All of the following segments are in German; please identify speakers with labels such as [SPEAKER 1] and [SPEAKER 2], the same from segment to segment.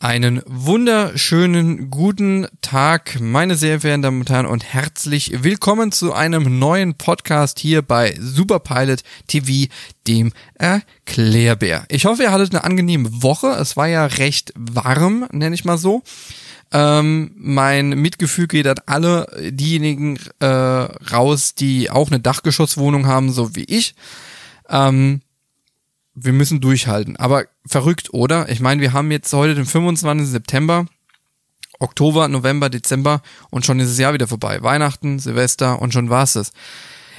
[SPEAKER 1] Einen wunderschönen guten Tag, meine sehr verehrten Damen und Herren, und herzlich willkommen zu einem neuen Podcast hier bei Superpilot TV, dem Erklärbär. Ich hoffe, ihr hattet eine angenehme Woche. Es war ja recht warm, nenne ich mal so. Ähm, mein Mitgefühl geht an alle diejenigen äh, raus, die auch eine Dachgeschosswohnung haben, so wie ich. Ähm, wir müssen durchhalten. Aber verrückt, oder? Ich meine, wir haben jetzt heute den 25. September, Oktober, November, Dezember und schon ist das Jahr wieder vorbei. Weihnachten, Silvester und schon war's es.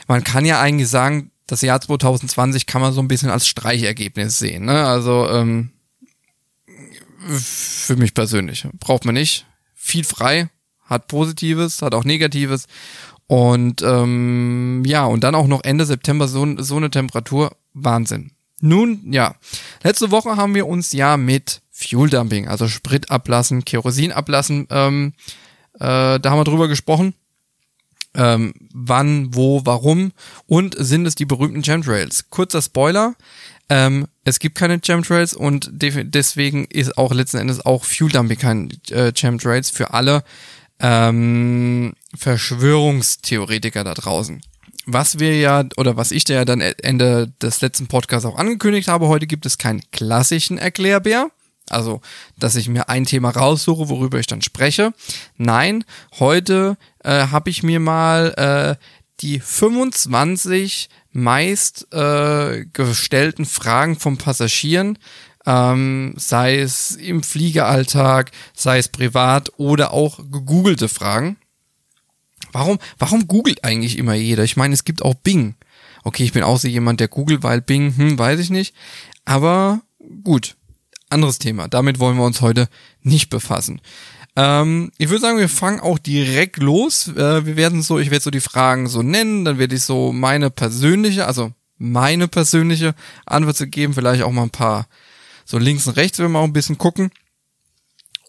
[SPEAKER 1] Man kann ja eigentlich sagen, das Jahr 2020 kann man so ein bisschen als Streichergebnis sehen. Ne? Also ähm, für mich persönlich braucht man nicht viel frei, hat Positives, hat auch Negatives und ähm, ja und dann auch noch Ende September so, so eine Temperatur, Wahnsinn. Nun, ja. Letzte Woche haben wir uns ja mit Fuel Dumping, also Sprit ablassen, Kerosin ablassen, ähm, äh, da haben wir drüber gesprochen. Ähm, wann, wo, warum und sind es die berühmten Chemtrails? Kurzer Spoiler, ähm, es gibt keine Chemtrails und de deswegen ist auch letzten Endes auch Fuel Dumping kein äh, Chemtrails für alle ähm, Verschwörungstheoretiker da draußen was wir ja, oder was ich dir ja dann Ende des letzten Podcasts auch angekündigt habe, heute gibt es keinen klassischen Erklärbär. Also, dass ich mir ein Thema raussuche, worüber ich dann spreche. Nein, heute äh, habe ich mir mal äh, die 25 meist äh, gestellten Fragen von Passagieren, ähm, sei es im Fliegeralltag, sei es privat oder auch gegoogelte Fragen, Warum, warum googelt eigentlich immer jeder? Ich meine, es gibt auch Bing. Okay, ich bin auch so jemand, der googelt, weil Bing, hm, weiß ich nicht. Aber gut, anderes Thema. Damit wollen wir uns heute nicht befassen. Ähm, ich würde sagen, wir fangen auch direkt los. Äh, wir werden so, ich werde so die Fragen so nennen, dann werde ich so meine persönliche, also meine persönliche Antwort zu geben, vielleicht auch mal ein paar so links und rechts, wenn wir auch ein bisschen gucken.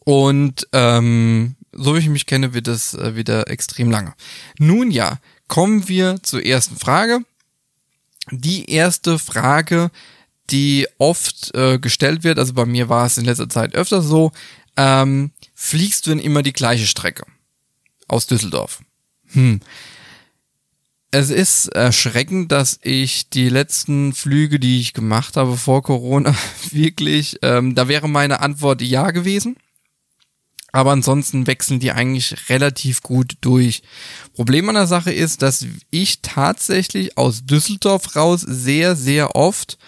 [SPEAKER 1] Und ähm, so wie ich mich kenne, wird es äh, wieder extrem lange. Nun ja, kommen wir zur ersten Frage. Die erste Frage, die oft äh, gestellt wird, also bei mir war es in letzter Zeit öfter so, ähm, fliegst du denn immer die gleiche Strecke aus Düsseldorf? Hm. Es ist erschreckend, dass ich die letzten Flüge, die ich gemacht habe vor Corona, wirklich, ähm, da wäre meine Antwort ja gewesen. Aber ansonsten wechseln die eigentlich relativ gut durch. Problem an der Sache ist, dass ich tatsächlich aus Düsseldorf raus sehr, sehr oft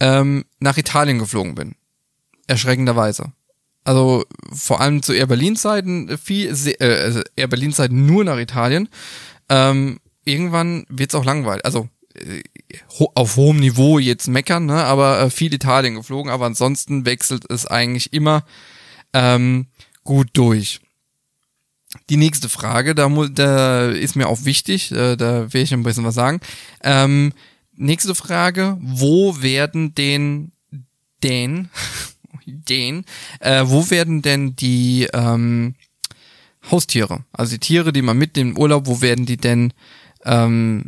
[SPEAKER 1] ähm, nach Italien geflogen bin. Erschreckenderweise. Also vor allem zu Air Berlin Zeiten viel, äh, also Air Berlin Zeiten nur nach Italien. Ähm, irgendwann wird's auch langweilig. Also äh, auf hohem Niveau jetzt meckern, ne? aber äh, viel Italien geflogen. Aber ansonsten wechselt es eigentlich immer. Ähm, gut durch. Die nächste Frage, da, da ist mir auch wichtig, äh, da will ich ein bisschen was sagen. Ähm, nächste Frage, wo werden den, den, den, äh, wo werden denn die ähm, Haustiere, also die Tiere, die man mitnimmt im Urlaub, wo werden die denn ähm,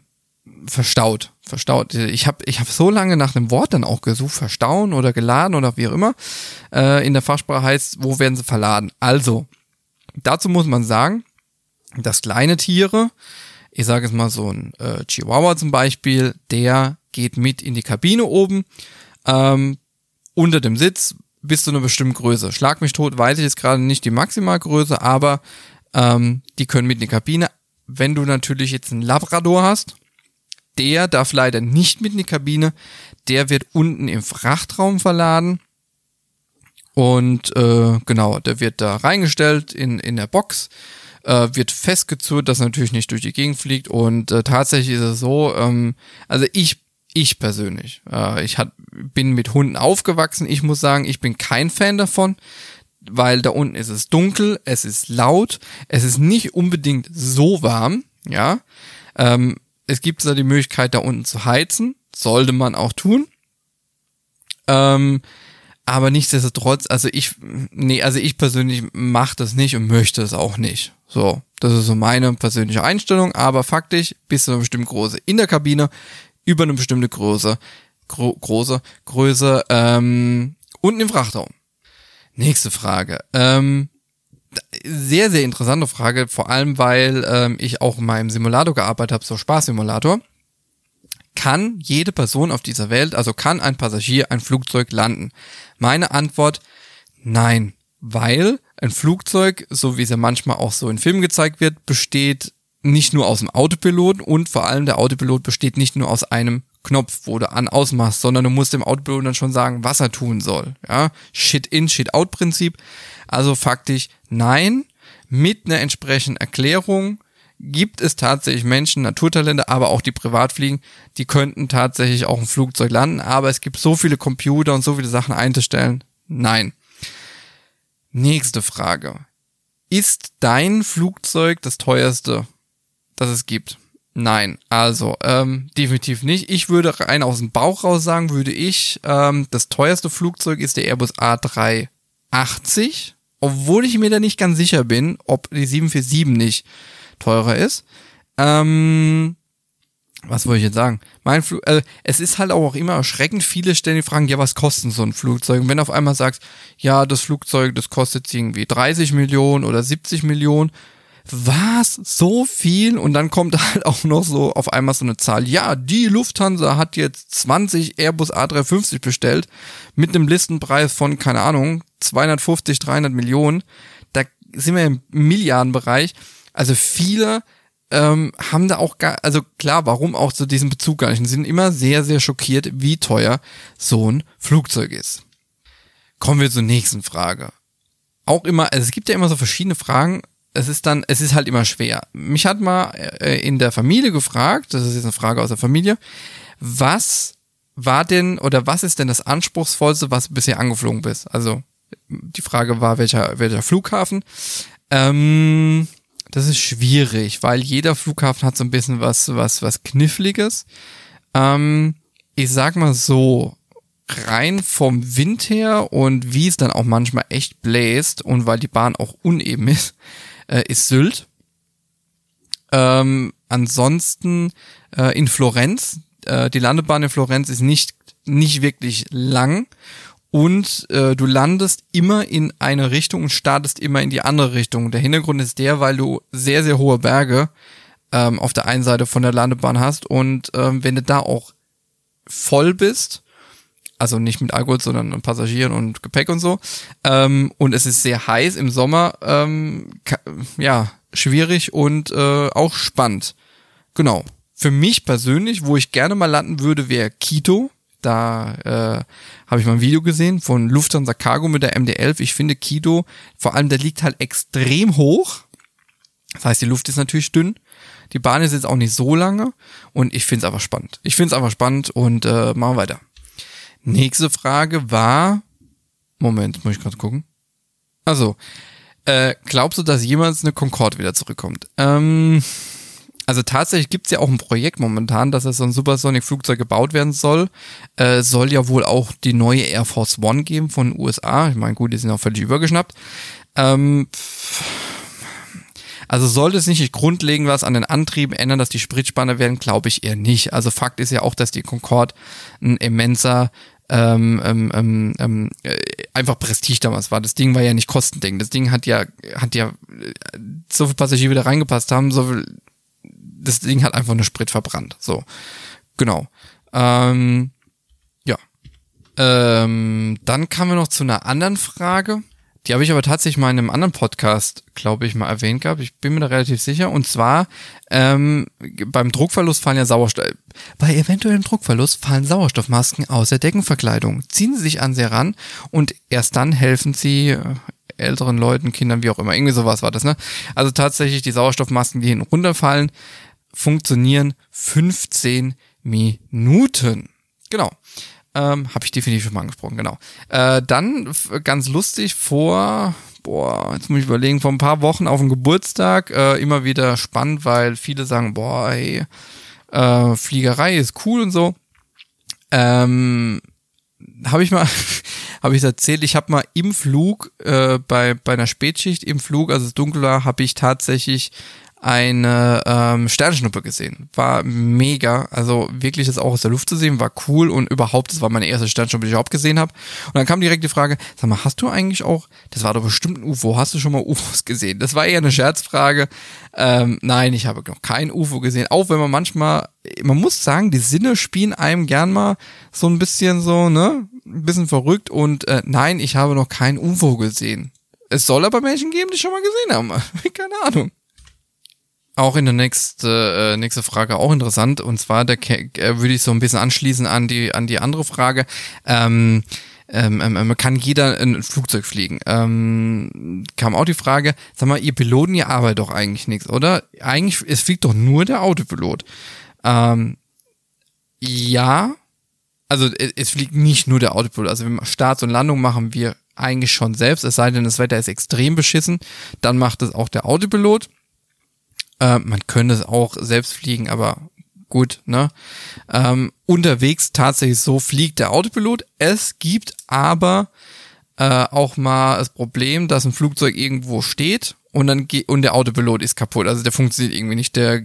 [SPEAKER 1] verstaut? Verstaut. Ich habe ich hab so lange nach einem Wort dann auch gesucht, verstauen oder geladen oder wie auch immer. Äh, in der Fachsprache heißt, wo werden sie verladen? Also, dazu muss man sagen, dass kleine Tiere, ich sage es mal so ein äh, Chihuahua zum Beispiel, der geht mit in die Kabine oben, ähm, unter dem Sitz bis zu einer bestimmten Größe. Schlag mich tot, weiß ich jetzt gerade nicht die Maximalgröße, aber ähm, die können mit in die Kabine. Wenn du natürlich jetzt einen Labrador hast, der darf leider nicht mit in die Kabine. Der wird unten im Frachtraum verladen. Und äh, genau, der wird da reingestellt in, in der Box, äh, wird festgezurrt, dass er natürlich nicht durch die Gegend fliegt. Und äh, tatsächlich ist es so, ähm, also ich, ich persönlich, äh, ich hat, bin mit Hunden aufgewachsen. Ich muss sagen, ich bin kein Fan davon, weil da unten ist es dunkel, es ist laut, es ist nicht unbedingt so warm, ja. Ähm, es gibt da die Möglichkeit, da unten zu heizen. Sollte man auch tun. Ähm, aber nichtsdestotrotz, also ich, nee, also ich persönlich mache das nicht und möchte es auch nicht. So, das ist so meine persönliche Einstellung, aber faktisch bis zu einer bestimmten Größe in der Kabine, über eine bestimmte Größe, gro große Größe, ähm, unten im Frachtraum. Nächste Frage. Ähm, sehr, sehr interessante Frage, vor allem weil ähm, ich auch in meinem Simulator gearbeitet habe, so Spaßsimulator. Kann jede Person auf dieser Welt, also kann ein Passagier ein Flugzeug landen? Meine Antwort, nein, weil ein Flugzeug, so wie es ja manchmal auch so in Filmen gezeigt wird, besteht nicht nur aus dem Autopilot und vor allem der Autopilot besteht nicht nur aus einem Knopf, wo du an ausmachst, sondern du musst dem Autopilot dann schon sagen, was er tun soll. Ja, Shit in, Shit out Prinzip. Also faktisch nein, mit einer entsprechenden Erklärung gibt es tatsächlich Menschen, Naturtalente, aber auch die Privatfliegen, die könnten tatsächlich auch ein Flugzeug landen, aber es gibt so viele Computer und so viele Sachen einzustellen. Nein. Nächste Frage. Ist dein Flugzeug das teuerste, das es gibt? Nein, also ähm, definitiv nicht. Ich würde rein aus dem Bauch raus sagen, würde ich, ähm, das teuerste Flugzeug ist der Airbus A380, obwohl ich mir da nicht ganz sicher bin, ob die 747 nicht teurer ist. Ähm, was wollte ich jetzt sagen? Mein Flug, äh, es ist halt auch immer erschreckend. Viele stellen die Fragen, ja, was kostet so ein Flugzeug? Und wenn auf einmal sagst, ja, das Flugzeug, das kostet irgendwie 30 Millionen oder 70 Millionen, was? So viel? Und dann kommt halt auch noch so auf einmal so eine Zahl. Ja, die Lufthansa hat jetzt 20 Airbus A350 bestellt mit einem Listenpreis von, keine Ahnung, 250, 300 Millionen. Da sind wir im Milliardenbereich. Also viele ähm, haben da auch gar, also klar, warum auch zu diesem Bezug gar nicht. Und sind immer sehr, sehr schockiert, wie teuer so ein Flugzeug ist. Kommen wir zur nächsten Frage. Auch immer, also es gibt ja immer so verschiedene Fragen, es ist dann, es ist halt immer schwer. Mich hat mal äh, in der Familie gefragt, das ist jetzt eine Frage aus der Familie, was war denn oder was ist denn das anspruchsvollste, was du bisher angeflogen bist? Also die Frage war, welcher, welcher Flughafen? Ähm, das ist schwierig, weil jeder Flughafen hat so ein bisschen was, was, was Kniffliges. Ähm, ich sag mal so, rein vom Wind her und wie es dann auch manchmal echt bläst und weil die Bahn auch uneben ist, äh, ist Sylt. Ähm, ansonsten äh, in Florenz, äh, die Landebahn in Florenz ist nicht, nicht wirklich lang und äh, du landest immer in eine Richtung und startest immer in die andere Richtung. Der Hintergrund ist der, weil du sehr, sehr hohe Berge ähm, auf der einen Seite von der Landebahn hast und ähm, wenn du da auch voll bist, also nicht mit Alkohol, sondern Passagieren und Gepäck und so. Ähm, und es ist sehr heiß im Sommer, ähm, ja, schwierig und äh, auch spannend. Genau. Für mich persönlich, wo ich gerne mal landen würde, wäre Quito. Da äh, habe ich mal ein Video gesehen von Lufthansa Cargo mit der MD-11. Ich finde Quito, vor allem der liegt halt extrem hoch. Das heißt, die Luft ist natürlich dünn. Die Bahn ist jetzt auch nicht so lange und ich finde es einfach spannend. Ich finde es einfach spannend und äh, machen wir weiter. Nächste Frage war, Moment, muss ich gerade gucken. Also, äh, glaubst du, dass jemals eine Concorde wieder zurückkommt? Ähm, also tatsächlich gibt's ja auch ein Projekt momentan, dass so ein Supersonic-Flugzeug gebaut werden soll. Äh, soll ja wohl auch die neue Air Force One geben von den USA. Ich meine, gut, die sind auch völlig übergeschnappt. Ähm, also sollte es nicht grundlegend was an den Antrieben ändern, dass die Spritspanne werden, glaube ich eher nicht. Also Fakt ist ja auch, dass die Concorde ein immenser ähm, ähm, ähm, ähm, äh, einfach Prestige damals war. Das Ding war ja nicht Kostending. Das Ding hat ja, hat ja äh, so viele Passagiere wieder reingepasst haben, so viel, das Ding hat einfach nur Sprit verbrannt. So. Genau. Ähm, ja. Ähm, dann kamen wir noch zu einer anderen Frage. Die habe ich aber tatsächlich mal in einem anderen Podcast, glaube ich, mal erwähnt gehabt. Ich bin mir da relativ sicher. Und zwar ähm, beim Druckverlust fallen ja Sauerstoff. Bei eventuellem Druckverlust fallen Sauerstoffmasken aus der Deckenverkleidung. Ziehen sie sich an sie ran und erst dann helfen sie äh, älteren Leuten, Kindern, wie auch immer. Irgendwie sowas war das, ne? Also tatsächlich die Sauerstoffmasken, die hinten runterfallen, funktionieren 15 Minuten. Genau. Ähm, Habe ich definitiv schon mal angesprochen, genau. Äh, dann ganz lustig vor, boah, jetzt muss ich überlegen, vor ein paar Wochen auf dem Geburtstag, äh, immer wieder spannend, weil viele sagen, boah, ey, äh, Fliegerei ist cool und so. Ähm, habe ich mal, habe ich erzählt, ich habe mal im Flug, äh, bei, bei einer Spätschicht im Flug, als es dunkel war, habe ich tatsächlich eine ähm, Sternschnuppe gesehen. War mega, also wirklich das auch aus der Luft zu sehen, war cool und überhaupt, das war meine erste Sternschnuppe, die ich überhaupt gesehen habe. Und dann kam direkt die Frage, sag mal, hast du eigentlich auch, das war doch bestimmt ein UFO, hast du schon mal UFOs gesehen? Das war eher eine Scherzfrage. Ähm, nein, ich habe noch kein UFO gesehen, auch wenn man manchmal, man muss sagen, die Sinne spielen einem gern mal so ein bisschen so, ne, ein bisschen verrückt und äh, nein, ich habe noch kein UFO gesehen. Es soll aber Menschen geben, die schon mal gesehen haben. Keine Ahnung. Auch in der nächste, äh, nächste Frage auch interessant. Und zwar, da äh, würde ich so ein bisschen anschließen an die, an die andere Frage. Ähm, ähm, ähm, kann jeder ein Flugzeug fliegen? Ähm, kam auch die Frage, sag mal, ihr Piloten, ihr arbeitet doch eigentlich nichts, oder? Eigentlich, es fliegt doch nur der Autopilot. Ähm, ja, also es, es fliegt nicht nur der Autopilot. Also Starts und Landung machen wir eigentlich schon selbst, es sei denn, das Wetter ist extrem beschissen, dann macht es auch der Autopilot. Äh, man könnte es auch selbst fliegen, aber gut, ne? Ähm, unterwegs tatsächlich so fliegt der Autopilot. Es gibt aber äh, auch mal das Problem, dass ein Flugzeug irgendwo steht und dann geht und der Autopilot ist kaputt. Also der funktioniert irgendwie nicht. Der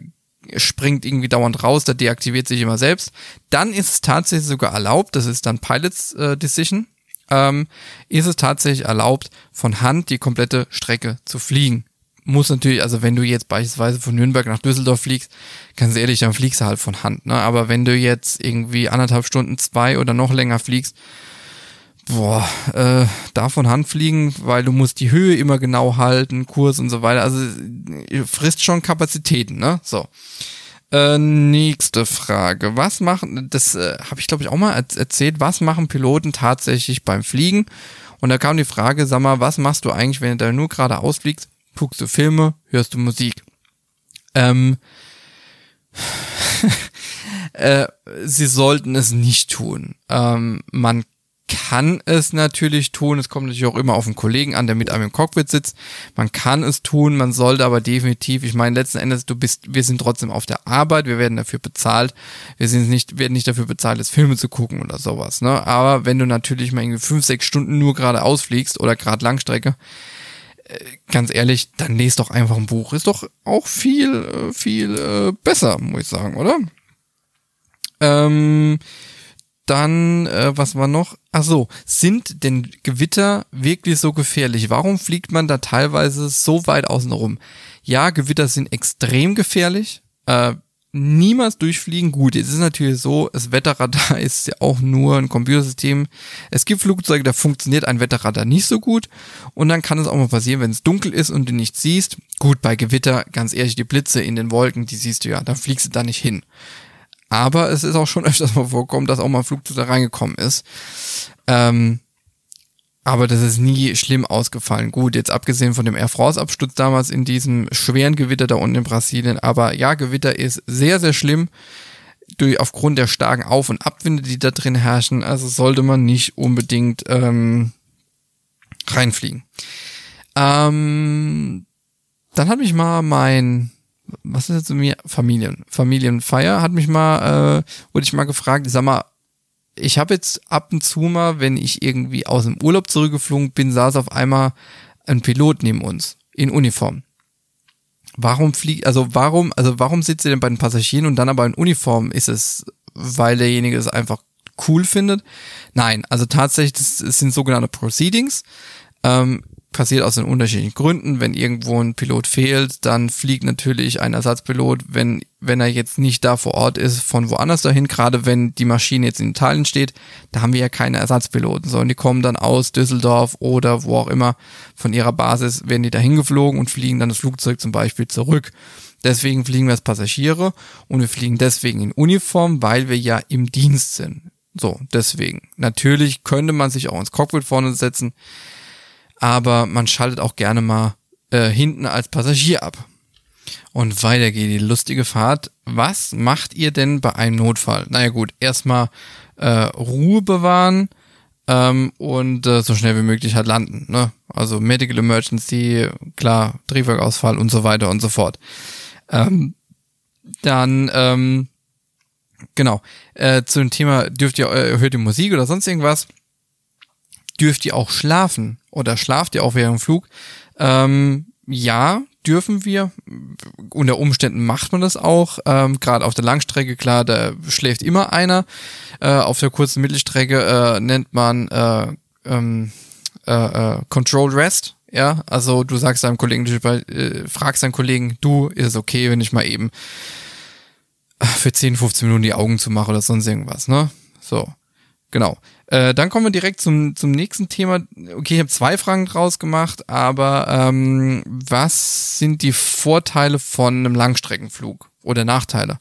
[SPEAKER 1] springt irgendwie dauernd raus, der deaktiviert sich immer selbst. Dann ist es tatsächlich sogar erlaubt, das ist dann Pilots äh, Decision, ähm, ist es tatsächlich erlaubt, von Hand die komplette Strecke zu fliegen. Muss natürlich, also wenn du jetzt beispielsweise von Nürnberg nach Düsseldorf fliegst, ganz ehrlich, dann fliegst du halt von Hand. Ne? Aber wenn du jetzt irgendwie anderthalb Stunden, zwei oder noch länger fliegst, boah, äh, da von Hand fliegen, weil du musst die Höhe immer genau halten, Kurs und so weiter. Also frisst schon Kapazitäten, ne? So. Äh, nächste Frage. Was machen, das äh, habe ich glaube ich auch mal erzählt, was machen Piloten tatsächlich beim Fliegen? Und da kam die Frage, sag mal, was machst du eigentlich, wenn du da nur gerade ausfliegst? Guckst du Filme, hörst du Musik? Ähm, äh, sie sollten es nicht tun. Ähm, man kann es natürlich tun. Es kommt natürlich auch immer auf einen Kollegen an, der mit einem im Cockpit sitzt. Man kann es tun, man sollte aber definitiv, ich meine, letzten Endes, du bist, wir sind trotzdem auf der Arbeit, wir werden dafür bezahlt. Wir sind nicht, werden nicht dafür bezahlt, jetzt Filme zu gucken oder sowas, ne? Aber wenn du natürlich mal irgendwie fünf, sechs Stunden nur gerade ausfliegst oder gerade Langstrecke, ganz ehrlich, dann lest doch einfach ein Buch. Ist doch auch viel, äh, viel äh, besser, muss ich sagen, oder? Ähm, dann, äh, was war noch? Ach so, sind denn Gewitter wirklich so gefährlich? Warum fliegt man da teilweise so weit außen rum? Ja, Gewitter sind extrem gefährlich. Äh, niemals durchfliegen. Gut, jetzt ist natürlich so, das Wetterradar ist ja auch nur ein Computersystem. Es gibt Flugzeuge, da funktioniert ein Wetterradar nicht so gut. Und dann kann es auch mal passieren, wenn es dunkel ist und du nichts siehst. Gut, bei Gewitter, ganz ehrlich, die Blitze in den Wolken, die siehst du ja, da fliegst du da nicht hin. Aber es ist auch schon öfters mal vorgekommen, dass auch mal ein Flugzeug da reingekommen ist. Ähm, aber das ist nie schlimm ausgefallen. Gut, jetzt abgesehen von dem Air France-Absturz damals in diesem schweren Gewitter da unten in Brasilien. Aber ja, Gewitter ist sehr, sehr schlimm. Durch, aufgrund der starken Auf- und Abwinde, die da drin herrschen. Also sollte man nicht unbedingt ähm, reinfliegen. Ähm, dann hat mich mal mein was ist jetzt zu mir? Familien. Familienfeier hat mich mal, äh, wurde ich mal gefragt, sag mal, ich habe jetzt ab und zu mal, wenn ich irgendwie aus dem Urlaub zurückgeflogen bin, saß auf einmal ein Pilot neben uns in Uniform. Warum fliegt, also warum, also warum sitzt ihr denn bei den Passagieren und dann aber in Uniform? Ist es, weil derjenige es einfach cool findet? Nein, also tatsächlich, das sind sogenannte Proceedings. Ähm, passiert aus den unterschiedlichen Gründen. Wenn irgendwo ein Pilot fehlt, dann fliegt natürlich ein Ersatzpilot, wenn, wenn er jetzt nicht da vor Ort ist, von woanders dahin. Gerade wenn die Maschine jetzt in Italien steht, da haben wir ja keine Ersatzpiloten, sondern die kommen dann aus Düsseldorf oder wo auch immer von ihrer Basis, werden die dahin geflogen und fliegen dann das Flugzeug zum Beispiel zurück. Deswegen fliegen wir als Passagiere und wir fliegen deswegen in Uniform, weil wir ja im Dienst sind. So, deswegen. Natürlich könnte man sich auch ins Cockpit vorne setzen aber man schaltet auch gerne mal äh, hinten als Passagier ab. Und weiter geht die lustige Fahrt. Was macht ihr denn bei einem Notfall? Naja gut, erstmal äh, Ruhe bewahren ähm, und äh, so schnell wie möglich halt landen. Ne? Also Medical Emergency, klar, Triebwerkausfall und so weiter und so fort. Ähm, dann, ähm, genau, äh, zu dem Thema, dürft ihr, äh, hört ihr Musik oder sonst irgendwas? Dürft ihr auch schlafen? oder schlaft ihr auch während dem Flug? Ähm, ja, dürfen wir. Unter Umständen macht man das auch. Ähm, Gerade auf der Langstrecke, klar, da schläft immer einer. Äh, auf der kurzen Mittelstrecke äh, nennt man äh, ähm, äh, äh, Control Rest. Ja, also du sagst deinem Kollegen, du äh, fragst deinen Kollegen, du, ist es okay, wenn ich mal eben für 10, 15 Minuten die Augen zu machen oder sonst irgendwas, ne? So, genau. Äh, dann kommen wir direkt zum, zum nächsten Thema. Okay, ich habe zwei Fragen draus gemacht, aber ähm, was sind die Vorteile von einem Langstreckenflug oder Nachteile?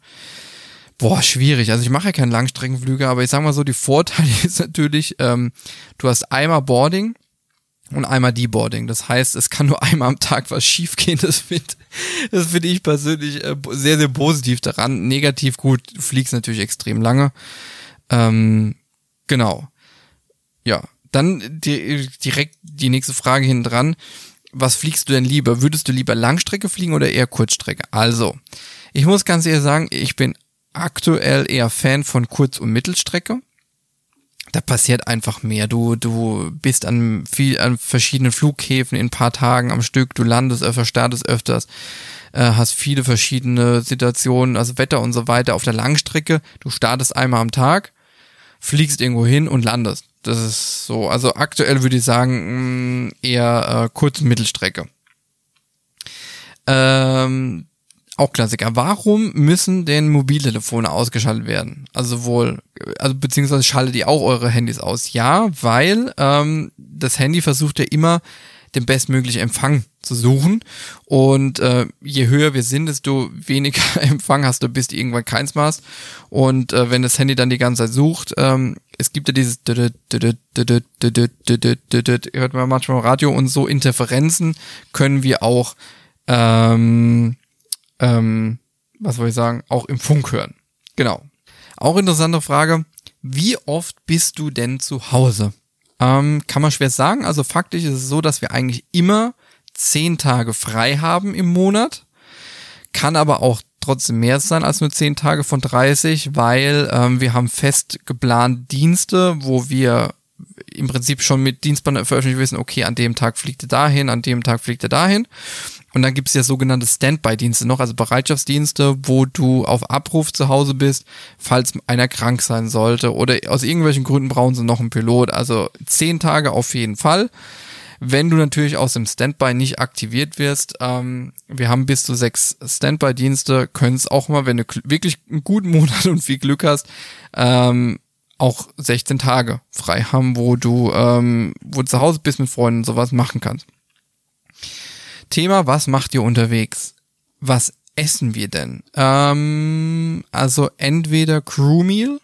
[SPEAKER 1] Boah, schwierig. Also ich mache ja keine Langstreckenflüge, aber ich sag mal so, die Vorteile ist natürlich, ähm, du hast einmal Boarding und einmal Deboarding. Das heißt, es kann nur einmal am Tag was schiefgehen. Das finde das find ich persönlich äh, sehr, sehr positiv daran. Negativ gut, du fliegst natürlich extrem lange. Ähm, genau. Ja, dann die, direkt die nächste Frage hinten dran. Was fliegst du denn lieber? Würdest du lieber Langstrecke fliegen oder eher Kurzstrecke? Also, ich muss ganz ehrlich sagen, ich bin aktuell eher Fan von Kurz- und Mittelstrecke. Da passiert einfach mehr. Du, du bist an viel, an verschiedenen Flughäfen in ein paar Tagen am Stück. Du landest öfter, startest öfters, äh, hast viele verschiedene Situationen, also Wetter und so weiter auf der Langstrecke. Du startest einmal am Tag, fliegst irgendwo hin und landest. Das ist so. Also aktuell würde ich sagen, mm, eher äh, Kurz- und Mittelstrecke. Ähm, auch Klassiker. Warum müssen denn Mobiltelefone ausgeschaltet werden? Also wohl, also beziehungsweise schaltet ihr auch eure Handys aus? Ja, weil ähm, das Handy versucht ja immer den bestmöglichen Empfang zu suchen. Und äh, je höher wir sind, desto weniger Empfang hast du, bis du irgendwann keins machst. Und äh, wenn das Handy dann die ganze Zeit sucht, ähm, es gibt ja dieses hört man manchmal im Radio und so Interferenzen können wir auch ähm, ähm, was soll ich sagen, auch im Funk hören. Genau. Auch interessante Frage, wie oft bist du denn zu Hause? Ähm, kann man schwer sagen. Also faktisch ist es so, dass wir eigentlich immer zehn Tage frei haben im Monat. Kann aber auch trotzdem mehr sein als nur zehn Tage von 30, weil ähm, wir haben fest geplant Dienste, wo wir im Prinzip schon mit Dienstplan veröffentlicht wissen, okay, an dem Tag fliegt er dahin, an dem Tag fliegt er dahin. Und dann gibt es ja sogenannte Standby-Dienste noch, also Bereitschaftsdienste, wo du auf Abruf zu Hause bist, falls einer krank sein sollte oder aus irgendwelchen Gründen brauchen sie noch einen Pilot. Also zehn Tage auf jeden Fall. Wenn du natürlich aus dem Standby nicht aktiviert wirst, ähm, wir haben bis zu sechs Standby-Dienste, können es auch mal, wenn du wirklich einen guten Monat und viel Glück hast, ähm, auch 16 Tage frei haben, wo du, ähm, wo du zu Hause bist mit Freunden und sowas machen kannst. Thema, was macht ihr unterwegs? Was essen wir denn? Ähm, also entweder Crew Meal,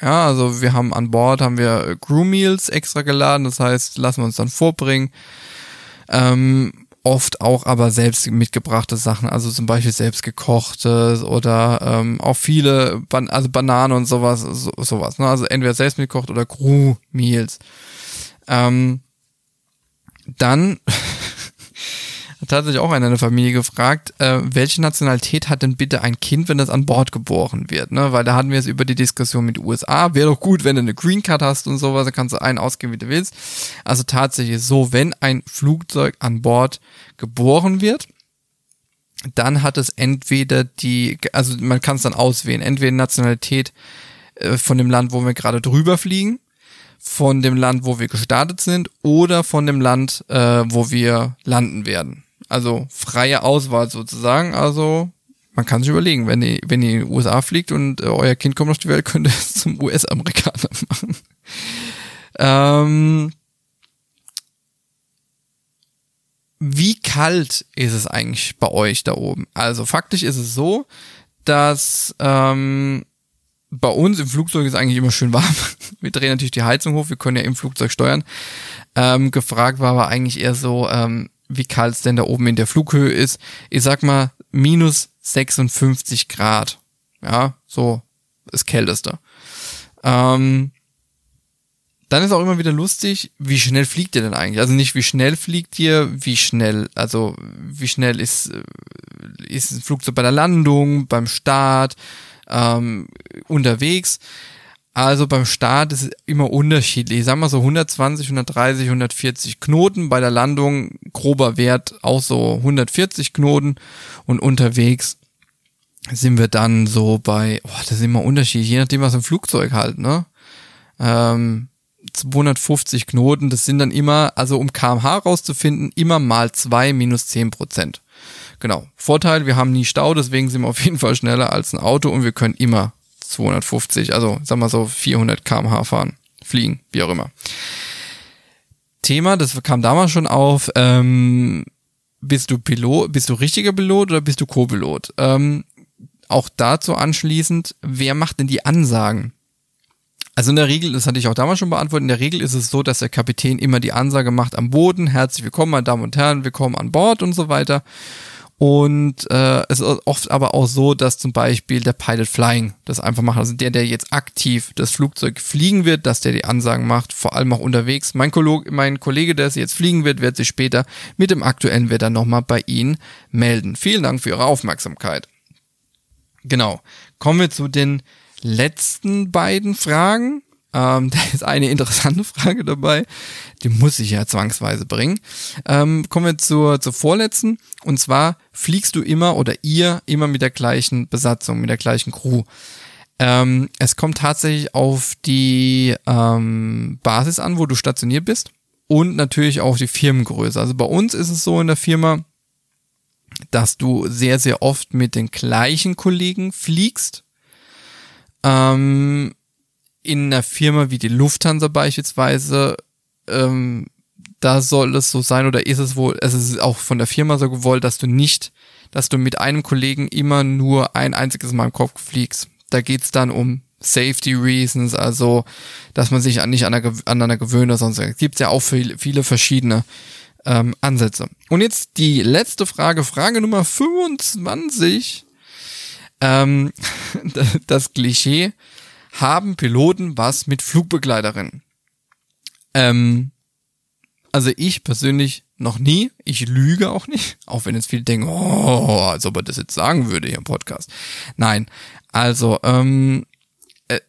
[SPEAKER 1] ja, also wir haben an Bord haben wir Crew Meals extra geladen, das heißt, lassen wir uns dann vorbringen. Ähm, oft auch aber selbst mitgebrachte Sachen, also zum Beispiel selbst gekochtes oder ähm, auch viele, Ban also Bananen und sowas, so, sowas. Ne? Also entweder selbst mitgekocht oder Crew Meals. Ähm, dann tatsächlich auch einer in der Familie gefragt, äh, welche Nationalität hat denn bitte ein Kind, wenn das an Bord geboren wird? Ne? Weil da hatten wir es über die Diskussion mit USA. Wäre doch gut, wenn du eine Green Card hast und sowas, dann kannst du einen ausgeben, wie du willst. Also tatsächlich so, wenn ein Flugzeug an Bord geboren wird, dann hat es entweder die, also man kann es dann auswählen, entweder Nationalität äh, von dem Land, wo wir gerade drüber fliegen, von dem Land, wo wir gestartet sind oder von dem Land, äh, wo wir landen werden. Also freie Auswahl sozusagen. Also man kann sich überlegen, wenn ihr, wenn ihr in die USA fliegt und äh, euer Kind kommt auf die Welt, könnt ihr es zum US-Amerikaner machen. ähm, wie kalt ist es eigentlich bei euch da oben? Also faktisch ist es so, dass ähm, bei uns im Flugzeug ist eigentlich immer schön warm. Wir drehen natürlich die Heizung hoch, wir können ja im Flugzeug steuern. Ähm, gefragt war aber eigentlich eher so, ähm, wie kalt es denn da oben in der Flughöhe ist. Ich sag mal, minus 56 Grad. Ja, so das Kälteste. Ähm, dann ist auch immer wieder lustig, wie schnell fliegt ihr denn eigentlich? Also nicht wie schnell fliegt ihr, wie schnell, also wie schnell ist, äh, ist ein Flugzeug bei der Landung, beim Start, ähm, unterwegs. Also beim Start ist es immer unterschiedlich. Ich sag mal so 120, 130, 140 Knoten. Bei der Landung grober Wert auch so 140 Knoten. Und unterwegs sind wir dann so bei, oh, das ist immer unterschiedlich, je nachdem was im Flugzeug halt, ne? Ähm, 250 Knoten, das sind dann immer, also um kmh rauszufinden, immer mal zwei minus zehn Prozent. Genau. Vorteil, wir haben nie Stau, deswegen sind wir auf jeden Fall schneller als ein Auto und wir können immer 250, also sag mal so 400 kmh fahren, fliegen, wie auch immer. Thema, das kam damals schon auf, ähm, bist du Pilot, bist du richtiger Pilot oder bist du Co-Pilot? Ähm, auch dazu anschließend, wer macht denn die Ansagen? Also in der Regel, das hatte ich auch damals schon beantwortet, in der Regel ist es so, dass der Kapitän immer die Ansage macht am Boden, herzlich willkommen, meine Damen und Herren, willkommen an Bord und so weiter. Und äh, es ist oft aber auch so, dass zum Beispiel der Pilot Flying das einfach macht. Also der, der jetzt aktiv das Flugzeug fliegen wird, dass der die Ansagen macht, vor allem auch unterwegs. Mein, Kollege, mein Kollege, der es jetzt fliegen wird, wird sich später mit dem aktuellen Wetter nochmal bei Ihnen melden. Vielen Dank für Ihre Aufmerksamkeit. Genau. Kommen wir zu den letzten beiden Fragen. Ähm, da ist eine interessante Frage dabei, die muss ich ja zwangsweise bringen. Ähm, kommen wir zur, zur vorletzten. Und zwar fliegst du immer oder ihr immer mit der gleichen Besatzung, mit der gleichen Crew. Ähm, es kommt tatsächlich auf die ähm, Basis an, wo du stationiert bist und natürlich auch die Firmengröße. Also bei uns ist es so in der Firma, dass du sehr, sehr oft mit den gleichen Kollegen fliegst. Ähm, in einer Firma wie die Lufthansa beispielsweise, ähm, da soll es so sein oder ist es wohl, es ist auch von der Firma so gewollt, dass du nicht, dass du mit einem Kollegen immer nur ein einziges Mal im Kopf fliegst. Da geht's dann um Safety Reasons, also dass man sich an, nicht an aneinander gewöhnt oder sonst. Es gibt ja auch viele, viele verschiedene ähm, Ansätze. Und jetzt die letzte Frage, Frage Nummer 25. Ähm, das Klischee, haben Piloten was mit Flugbegleiterinnen? Ähm, also ich persönlich noch nie. Ich lüge auch nicht. Auch wenn jetzt viele denken, oh, als ob er das jetzt sagen würde hier im Podcast. Nein. Also, ähm, äh,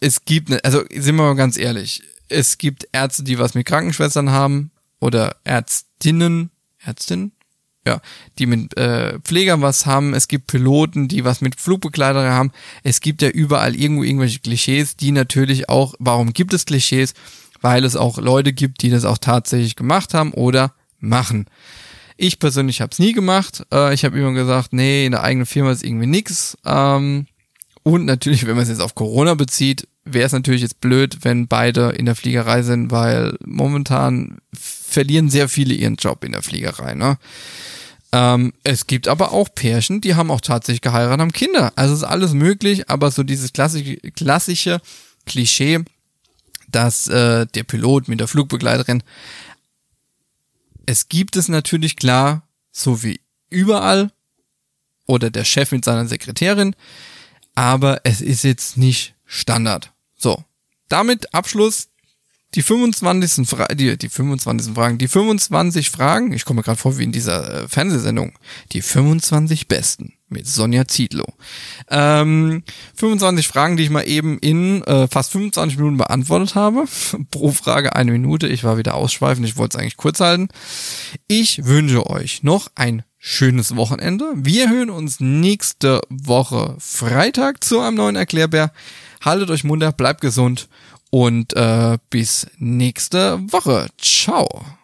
[SPEAKER 1] es gibt, ne, also sind wir mal ganz ehrlich, es gibt Ärzte, die was mit Krankenschwestern haben oder Ärztinnen, Ärztinnen, ja, die mit äh, Pflegern was haben, es gibt Piloten, die was mit Flugbegleitern haben, es gibt ja überall irgendwo irgendwelche Klischees, die natürlich auch, warum gibt es Klischees? Weil es auch Leute gibt, die das auch tatsächlich gemacht haben oder machen. Ich persönlich habe es nie gemacht. Äh, ich habe immer gesagt, nee, in der eigenen Firma ist irgendwie nix. Ähm, und natürlich, wenn man es jetzt auf Corona bezieht, wäre es natürlich jetzt blöd, wenn beide in der Fliegerei sind, weil momentan verlieren sehr viele ihren Job in der Fliegerei. Ne? Ähm, es gibt aber auch Pärchen, die haben auch tatsächlich geheiratet, haben Kinder. Also ist alles möglich, aber so dieses klassische, klassische Klischee, dass äh, der Pilot mit der Flugbegleiterin, es gibt es natürlich klar, so wie überall, oder der Chef mit seiner Sekretärin, aber es ist jetzt nicht Standard. So, damit Abschluss die 25. Fra die, die 25. Fragen, die 25 Fragen, ich komme gerade vor wie in dieser äh, Fernsehsendung, die 25 besten mit Sonja Ziedlow. Ähm, 25 Fragen, die ich mal eben in äh, fast 25 Minuten beantwortet habe. Pro Frage eine Minute. Ich war wieder ausschweifend, ich wollte es eigentlich kurz halten. Ich wünsche euch noch ein schönes Wochenende. Wir hören uns nächste Woche Freitag zu einem neuen Erklärbär. Haltet euch munter, bleibt gesund und äh, bis nächste Woche. Ciao.